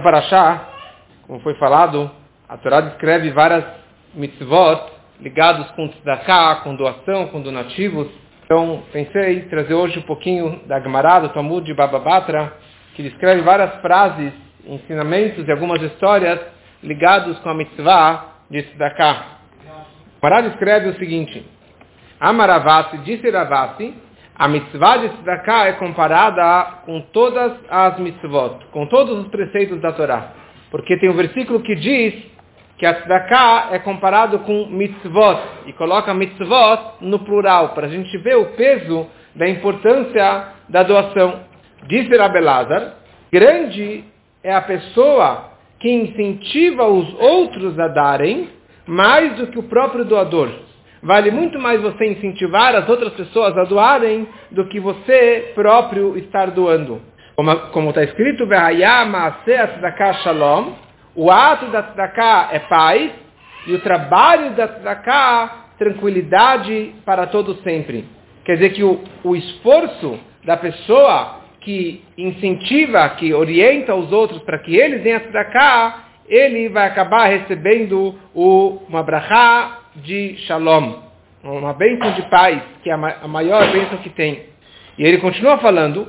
para achar, como foi falado, a Torá descreve várias mitzvot ligados com tzedakah, com doação, com donativos. Então, pensei em trazer hoje um pouquinho da Gemara, do Talmud de Baba Batra, que descreve várias frases, ensinamentos e algumas histórias ligados com a mitzvah de tzedakah. Gemara descreve o seguinte, Amaravasi, disse Ravasi, a mitzvah de tzedakah é comparada com todas as mitzvot, com todos os preceitos da Torá. Porque tem um versículo que diz que a tzedakah é comparado com mitzvot, e coloca mitzvot no plural, para a gente ver o peso da importância da doação. Disse Rabelazar, grande é a pessoa que incentiva os outros a darem mais do que o próprio doador. Vale muito mais você incentivar as outras pessoas a doarem do que você próprio estar doando. Como está escrito, shalom, o ato da tzedakah é paz e o trabalho da tzedakah tranquilidade para todo sempre. Quer dizer que o, o esforço da pessoa que incentiva, que orienta os outros para que eles deem a tzedakah, ele vai acabar recebendo o, uma brachá de shalom, uma bênção de paz, que é a maior bênção que tem. E ele continua falando,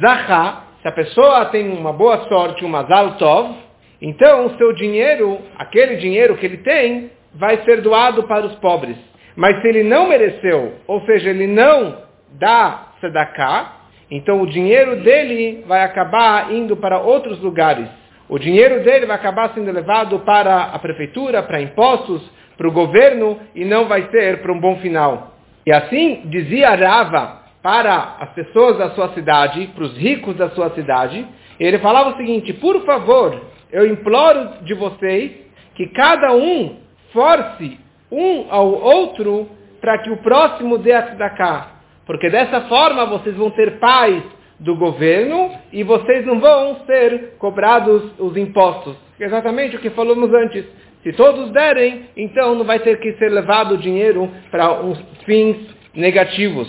Zahá, se a pessoa tem uma boa sorte, um mazal tov, então o seu dinheiro, aquele dinheiro que ele tem, vai ser doado para os pobres. Mas se ele não mereceu, ou seja, ele não dá tzedakah, então o dinheiro dele vai acabar indo para outros lugares. O dinheiro dele vai acabar sendo levado para a prefeitura, para impostos, para o governo e não vai ser para um bom final. E assim dizia Rava para as pessoas da sua cidade, para os ricos da sua cidade, ele falava o seguinte, por favor, eu imploro de vocês que cada um force um ao outro para que o próximo dê a cá. Porque dessa forma vocês vão ter paz do governo e vocês não vão ser cobrados os impostos. Exatamente o que falamos antes. Se todos derem, então não vai ter que ser levado o dinheiro para uns fins negativos.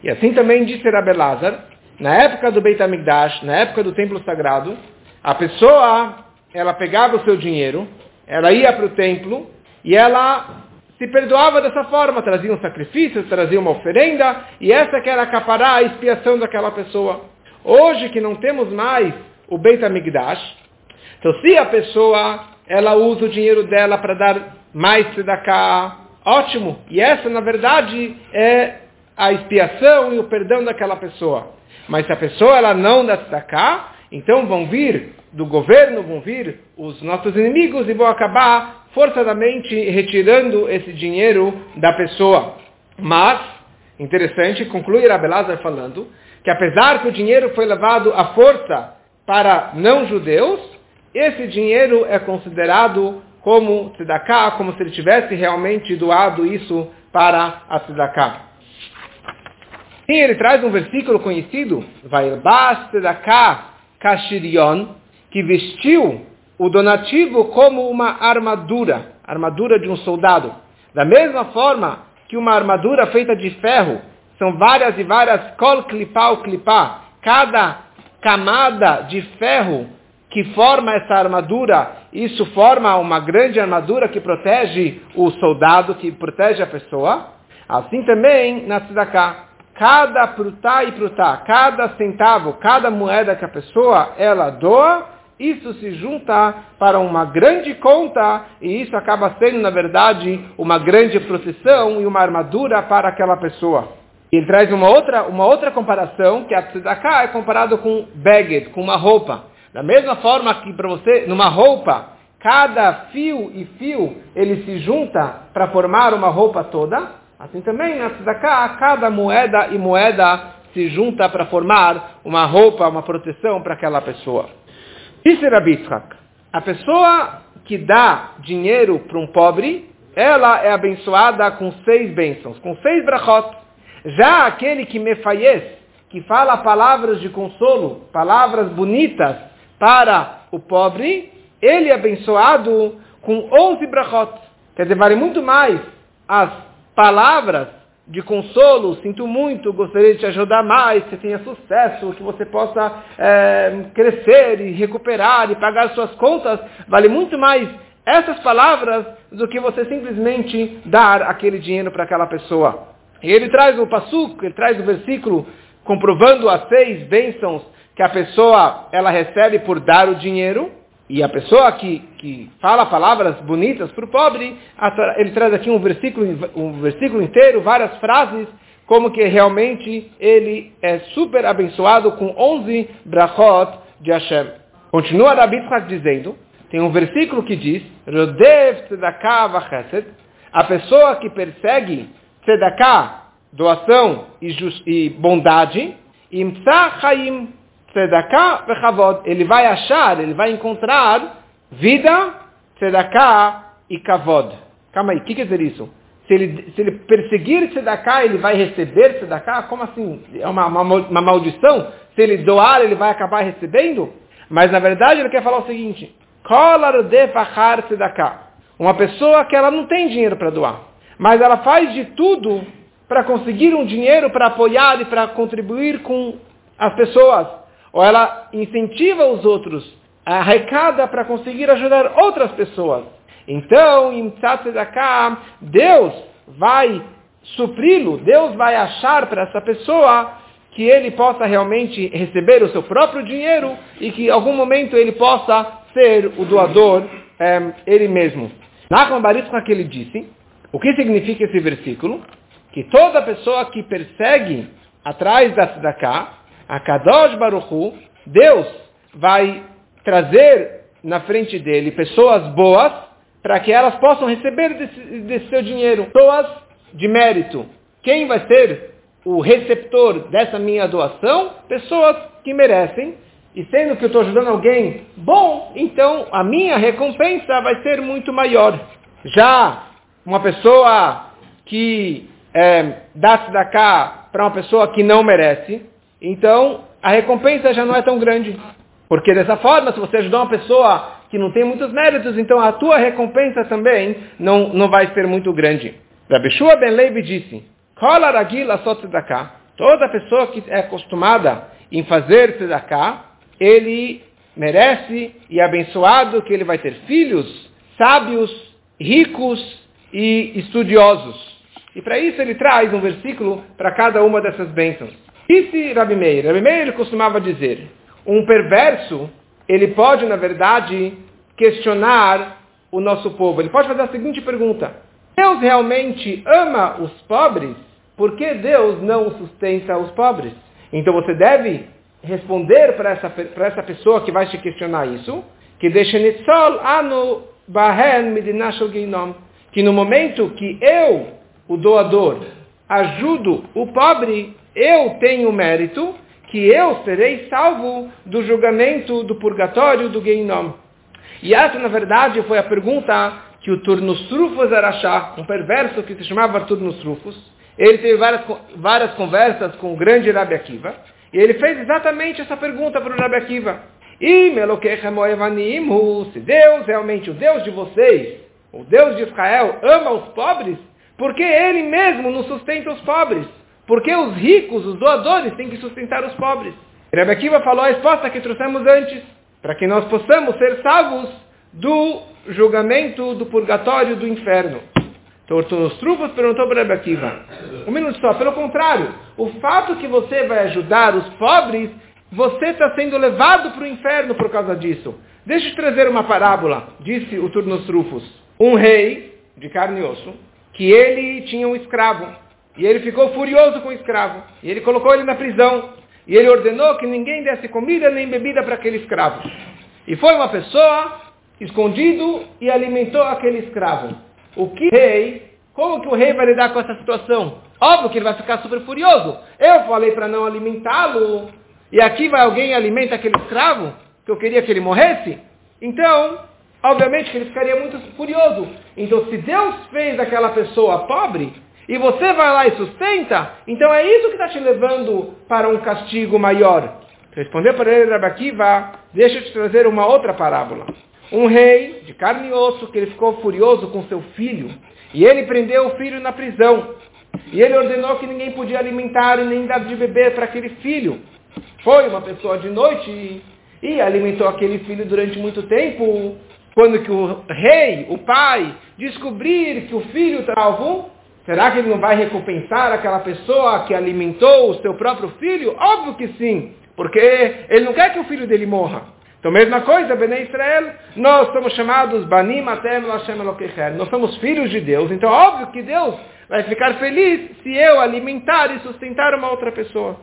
E assim também disse Rabelazar, na época do Beit HaMikdash, na época do templo sagrado, a pessoa, ela pegava o seu dinheiro, ela ia para o templo e ela se perdoava dessa forma, trazia um sacrifício, trazia uma oferenda, e essa que era acaparar a expiação daquela pessoa. Hoje que não temos mais o Beit HaMikdash, então se a pessoa ela usa o dinheiro dela para dar mais tzedakah, ótimo. E essa, na verdade, é a expiação e o perdão daquela pessoa. Mas se a pessoa ela não dá tzedakah, então vão vir do governo, vão vir os nossos inimigos e vão acabar forçadamente retirando esse dinheiro da pessoa. Mas, interessante, conclui Rabelazar falando, que apesar que o dinheiro foi levado à força para não-judeus, esse dinheiro é considerado como tzedakah, como se ele tivesse realmente doado isso para a tzedakah. Sim, ele traz um versículo conhecido, Vailbas tzedakah kashirion, que vestiu o donativo como uma armadura, armadura de um soldado. Da mesma forma que uma armadura feita de ferro, são várias e várias kol klipá klipá, cada camada de ferro que forma essa armadura, isso forma uma grande armadura que protege o soldado, que protege a pessoa. Assim também na tzedakah. Cada prutá e prutá, cada centavo, cada moeda que a pessoa ela doa, isso se junta para uma grande conta e isso acaba sendo, na verdade, uma grande proteção e uma armadura para aquela pessoa. Ele traz uma outra, uma outra comparação, que a tzedakah é comparado com beged, com uma roupa. Da mesma forma que para você, numa roupa, cada fio e fio, ele se junta para formar uma roupa toda, assim também na tzedakah, cada moeda e moeda se junta para formar uma roupa, uma proteção para aquela pessoa. Disse Rabitzhak, a pessoa que dá dinheiro para um pobre, ela é abençoada com seis bênçãos, com seis brachot. Já aquele que me faz, que fala palavras de consolo, palavras bonitas, para o pobre, ele é abençoado com 11 brachot. Quer dizer, vale muito mais as palavras de consolo, sinto muito, gostaria de te ajudar mais, que tenha sucesso, que você possa é, crescer e recuperar e pagar suas contas, vale muito mais essas palavras do que você simplesmente dar aquele dinheiro para aquela pessoa. E ele traz o passuco, ele traz o versículo comprovando as seis bênçãos que a pessoa ela recebe por dar o dinheiro. E a pessoa que, que fala palavras bonitas para o pobre, ele traz aqui um versículo, um versículo inteiro, várias frases, como que realmente ele é super abençoado com 11 brachot de Hashem. Continua Rabi dizendo, tem um versículo que diz, Rodev a pessoa que persegue tzedakah, doação e, just, e bondade, imtza chaim tzedakah v'chavod, ele vai achar, ele vai encontrar vida, tzedakah e kavod. Calma aí, o que quer dizer isso? Se ele, se ele perseguir tzedakah, ele vai receber tzedakah? Como assim? É uma, uma, uma maldição? Se ele doar, ele vai acabar recebendo? Mas na verdade ele quer falar o seguinte, uma pessoa que ela não tem dinheiro para doar, mas ela faz de tudo para conseguir um dinheiro para apoiar e para contribuir com as pessoas. Ou ela incentiva os outros, arrecada para conseguir ajudar outras pessoas. Então, Deus vai supri-lo, Deus vai achar para essa pessoa que ele possa realmente receber o seu próprio dinheiro e que em algum momento ele possa ser o doador é, ele mesmo. Nachman Baruch que ele disse, o que significa esse versículo? Que toda pessoa que persegue atrás da tzedakah, a Kadosh Baruchu, Deus vai trazer na frente dele pessoas boas para que elas possam receber desse, desse seu dinheiro. Pessoas de mérito. Quem vai ser o receptor dessa minha doação? Pessoas que merecem e sendo que eu estou ajudando alguém bom, então a minha recompensa vai ser muito maior. Já uma pessoa que é, dá cá para uma pessoa que não merece, então a recompensa já não é tão grande. Porque dessa forma, se você ajudar uma pessoa que não tem muitos méritos, então a tua recompensa também não, não vai ser muito grande. Rabeshua Ben Levi disse, Toda pessoa que é acostumada em fazer tzedakah, ele merece e é abençoado que ele vai ter filhos sábios, ricos e estudiosos. E para isso ele traz um versículo para cada uma dessas bênçãos. Disse Rabi Meir, Rabi Meir ele costumava dizer, um perverso, ele pode, na verdade, questionar o nosso povo. Ele pode fazer a seguinte pergunta, Deus realmente ama os pobres? Por que Deus não sustenta os pobres? Então você deve responder para essa, para essa pessoa que vai te questionar isso, que anu bahen que no momento que eu, o doador, ajudo o pobre, eu tenho mérito que eu serei salvo do julgamento do purgatório do Geinom. E essa, na verdade, foi a pergunta que o Turnus Trufos Arachá, um perverso que se chamava Turnus Trufos, ele teve várias, várias conversas com o grande Rabi Akiva, e ele fez exatamente essa pergunta para o Rabi Akiva. E se Deus realmente, o Deus de vocês, o Deus de Israel, ama os pobres, porque Ele mesmo nos sustenta os pobres. Porque os ricos, os doadores, têm que sustentar os pobres. Rabi Akiva falou a resposta que trouxemos antes, para que nós possamos ser salvos do julgamento, do purgatório, do inferno. Então, os trufos perguntou para Rebbe Akiva. Um minuto só. Pelo contrário, o fato que você vai ajudar os pobres, você está sendo levado para o inferno por causa disso. Deixa eu trazer uma parábola, disse o Turnos Trufos. Um rei, de carne e osso, que ele tinha um escravo. E ele ficou furioso com o escravo. E ele colocou ele na prisão. E ele ordenou que ninguém desse comida nem bebida para aquele escravo. E foi uma pessoa escondido e alimentou aquele escravo. O que rei, como que o rei vai lidar com essa situação? Óbvio que ele vai ficar super furioso. Eu falei para não alimentá-lo, e aqui vai alguém e alimenta aquele escravo, que eu queria que ele morresse. Então, obviamente que ele ficaria muito furioso. Então, se Deus fez aquela pessoa pobre, e você vai lá e sustenta, então é isso que está te levando para um castigo maior. Respondeu para ele, Rabakiva, deixa eu te trazer uma outra parábola um rei de carne e osso que ele ficou furioso com seu filho e ele prendeu o filho na prisão. E ele ordenou que ninguém podia alimentar e nem dar de beber para aquele filho. Foi uma pessoa de noite e alimentou aquele filho durante muito tempo. Quando que o rei, o pai, descobrir que o filho está alvo, será que ele não vai recompensar aquela pessoa que alimentou o seu próprio filho? Óbvio que sim, porque ele não quer que o filho dele morra. Então, mesma coisa, Bnei Israel, nós somos chamados Banim Atem Lashem Elokecher. Nós somos filhos de Deus. Então, óbvio que Deus vai ficar feliz se eu alimentar e sustentar uma outra pessoa.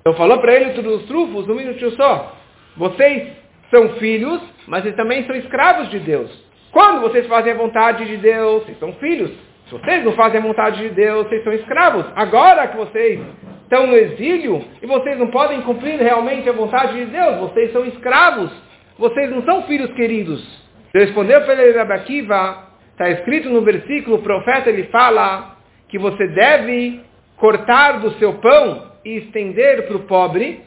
Então, falou para ele todos os trufos, um minutinho só. Vocês são filhos, mas eles também são escravos de Deus. Quando vocês fazem a vontade de Deus, vocês são filhos. Se vocês não fazem a vontade de Deus, vocês são escravos. Agora que vocês estão no exílio e vocês não podem cumprir realmente a vontade de Deus, vocês são escravos, vocês não são filhos queridos. Respondeu para ele Rabi Akiva, está escrito no versículo, o profeta ele fala que você deve cortar do seu pão e estender para o pobre.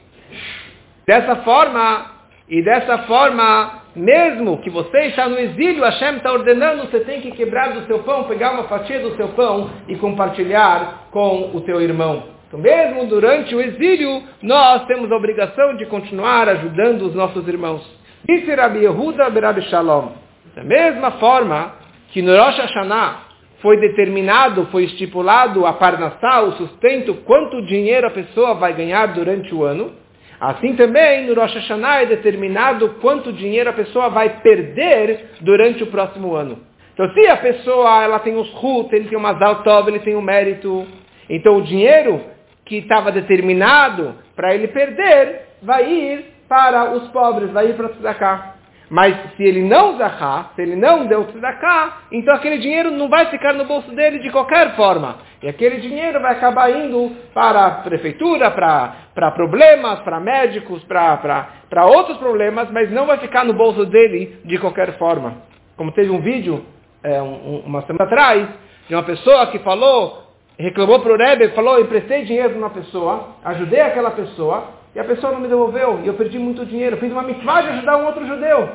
Dessa forma, e dessa forma, mesmo que você está no exílio, Hashem está ordenando, você tem que quebrar do seu pão, pegar uma fatia do seu pão e compartilhar com o teu irmão. Então, mesmo durante o exílio, nós temos a obrigação de continuar ajudando os nossos irmãos. Disse Rabi Yehuda Berabi Shalom. Da mesma forma que no Rosh Hashanah foi determinado, foi estipulado a parnassá, o sustento, quanto dinheiro a pessoa vai ganhar durante o ano, assim também no Rosh Hashanah é determinado quanto dinheiro a pessoa vai perder durante o próximo ano. Então, se a pessoa ela tem os rut, ele tem uma zaltov, ele tem o um mérito, então o dinheiro que estava determinado para ele perder, vai ir para os pobres, vai ir para o tzedakah. Mas se ele não zahá, se ele não deu tzedakah, então aquele dinheiro não vai ficar no bolso dele de qualquer forma. E aquele dinheiro vai acabar indo para a prefeitura, para problemas, para médicos, para outros problemas, mas não vai ficar no bolso dele de qualquer forma. Como teve um vídeo, é, um, uma semana atrás, de uma pessoa que falou reclamou para o Rebbe, falou, emprestei dinheiro para uma pessoa, ajudei aquela pessoa, e a pessoa não me devolveu, e eu perdi muito dinheiro. Fiz uma mitzvah de ajudar um outro judeu.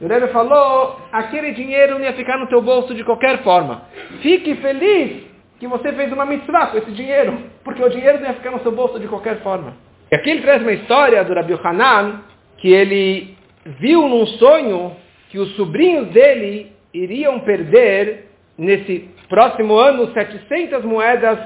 E o Rebbe falou, aquele dinheiro não ia ficar no teu bolso de qualquer forma. Fique feliz que você fez uma mitzvah com esse dinheiro, porque o dinheiro não ia ficar no seu bolso de qualquer forma. E aqui ele traz uma história do Rabbi Hanan, que ele viu num sonho que os sobrinhos dele iriam perder nesse próximo ano 700 moedas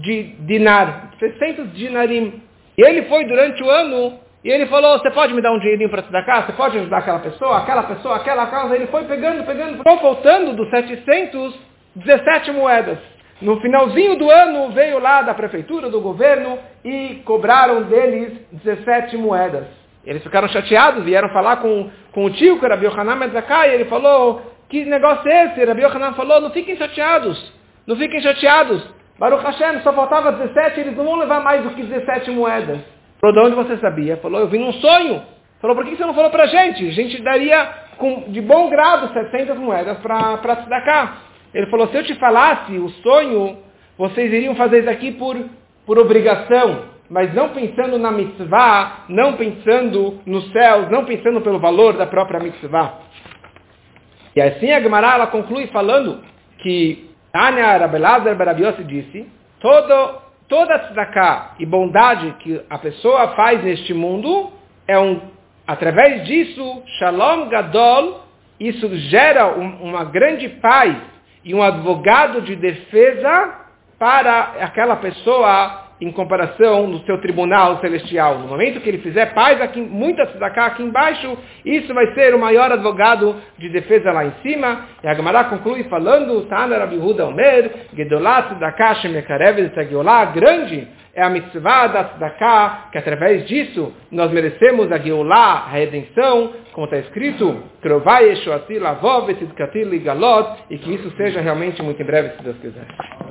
de dinar, 600 dinarim. Ele foi durante o ano e ele falou, você pode me dar um dinheirinho para te dar cá? Você pode ajudar aquela pessoa, aquela pessoa, aquela casa? Ele foi pegando, pegando, ficou faltando dos 700, 17 moedas. No finalzinho do ano veio lá da prefeitura, do governo e cobraram deles 17 moedas. Eles ficaram chateados, vieram falar com, com o tio, que era Biohanan Medzakai, e ele falou, que negócio é esse? Rabi Yohanan falou, não fiquem chateados. Não fiquem chateados. Baruch Hashem, só faltava 17, eles não vão levar mais do que 17 moedas. Falou, de onde você sabia? Falou, eu vi num sonho. Falou, por que você não falou pra gente? A gente daria com, de bom grado 700 moedas para te dar cá. Ele falou, se eu te falasse o sonho, vocês iriam fazer isso aqui por, por obrigação, mas não pensando na mitzvah, não pensando nos céus, não pensando pelo valor da própria mitzvah. E assim a Gemara ela conclui falando que Tânia Rabelazar Barabiosi disse, todo, toda tzedakah e bondade que a pessoa faz neste mundo, é um, através disso, Shalom Gadol, isso gera um, uma grande paz e um advogado de defesa para aquela pessoa em comparação no seu tribunal celestial. No momento que ele fizer paz, aqui, muita tzedakah aqui embaixo, isso vai ser o maior advogado de defesa lá em cima. E a Gemara conclui falando, Tana Omer, Gedolat tzedakah grande é a mitzvah da tzedakah, que através disso nós merecemos a Geulah, a redenção, como está escrito, Eshoati Lavov e que isso seja realmente muito em breve, se Deus quiser.